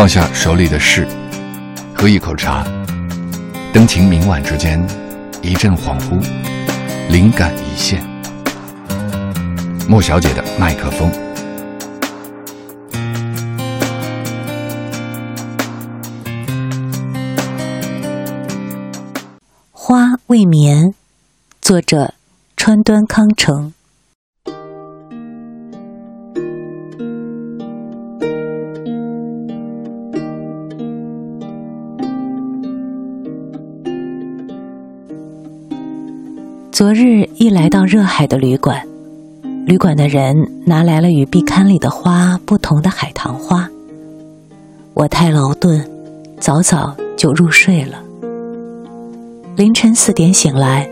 放下手里的事，喝一口茶，灯情明晚之间，一阵恍惚，灵感一现。莫小姐的麦克风。花未眠，作者川端康成。昨日一来到热海的旅馆，旅馆的人拿来了与壁龛里的花不同的海棠花。我太劳顿，早早就入睡了。凌晨四点醒来，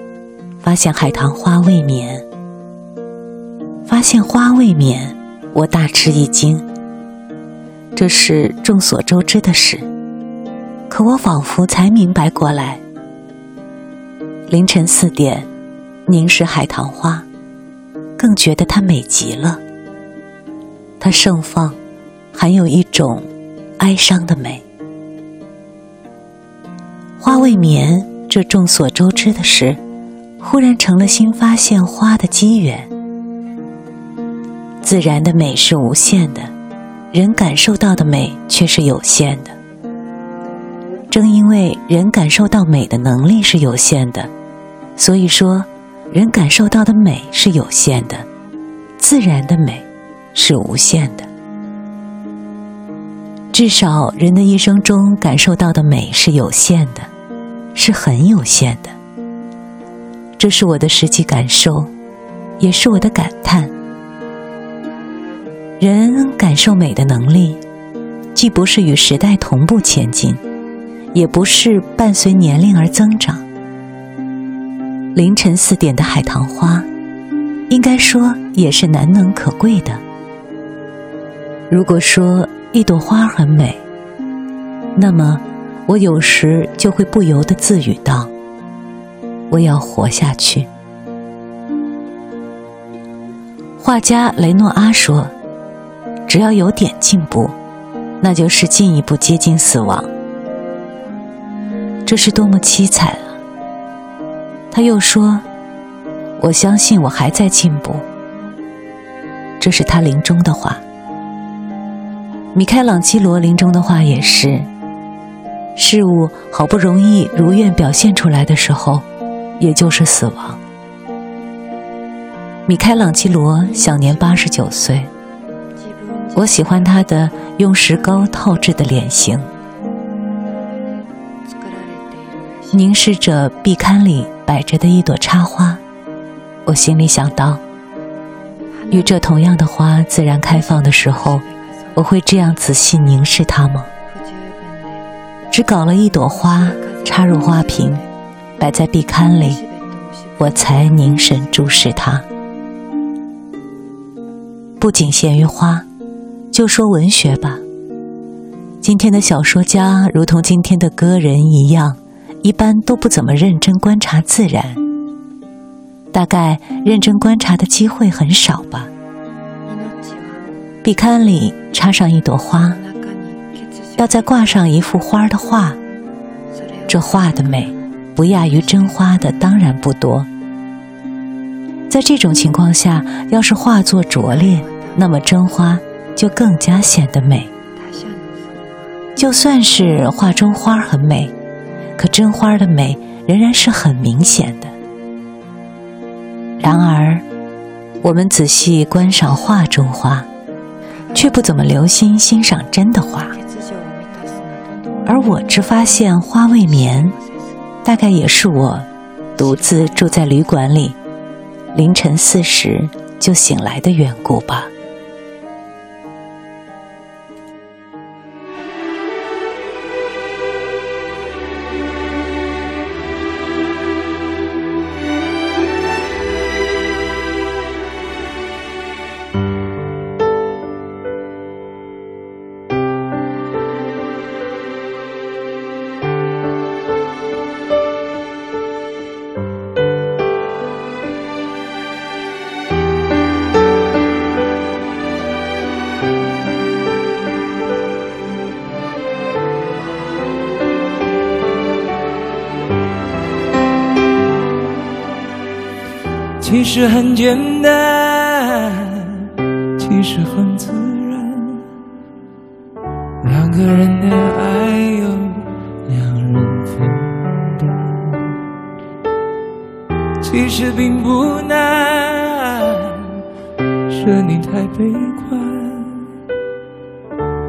发现海棠花未眠。发现花未眠，我大吃一惊。这是众所周知的事，可我仿佛才明白过来。凌晨四点。凝视海棠花，更觉得它美极了。它盛放，含有一种哀伤的美。花未眠，这众所周知的事，忽然成了新发现花的机缘。自然的美是无限的，人感受到的美却是有限的。正因为人感受到美的能力是有限的，所以说。人感受到的美是有限的，自然的美是无限的。至少人的一生中感受到的美是有限的，是很有限的。这是我的实际感受，也是我的感叹。人感受美的能力，既不是与时代同步前进，也不是伴随年龄而增长。凌晨四点的海棠花，应该说也是难能可贵的。如果说一朵花很美，那么我有时就会不由得自语道：“我要活下去。”画家雷诺阿说：“只要有点进步，那就是进一步接近死亡。”这是多么凄惨！他又说：“我相信我还在进步。”这是他临终的话。米开朗基罗临终的话也是：“事物好不容易如愿表现出来的时候，也就是死亡。”米开朗基罗享年八十九岁。我喜欢他的用石膏套制的脸型，凝视着壁龛里。摆着的一朵插花，我心里想到：与这同样的花自然开放的时候，我会这样仔细凝视它吗？只搞了一朵花插入花瓶，摆在壁龛里，我才凝神注视它。不仅限于花，就说文学吧。今天的小说家，如同今天的歌人一样。一般都不怎么认真观察自然，大概认真观察的机会很少吧。壁龛里插上一朵花，要再挂上一幅花的画，这画的美不亚于真花的当然不多。在这种情况下，要是画作拙劣，那么真花就更加显得美。就算是画中花很美。可真花的美仍然是很明显的。然而，我们仔细观赏画中花，却不怎么留心欣赏真的花。而我只发现花未眠，大概也是我独自住在旅馆里，凌晨四时就醒来的缘故吧。其实很简单，其实很自然，两个人的爱由两人分担，其实并不难，是你太悲观，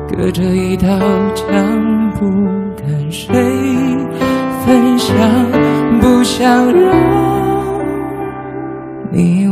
隔着一道墙不跟谁分享，不想让。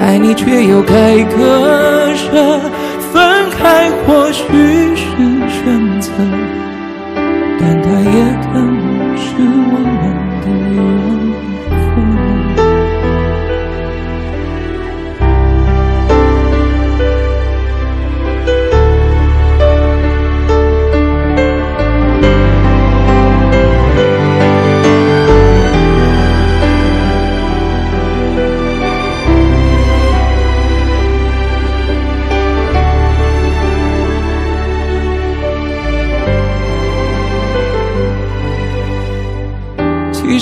爱你却又该割舍，分开或许是选择，但它也可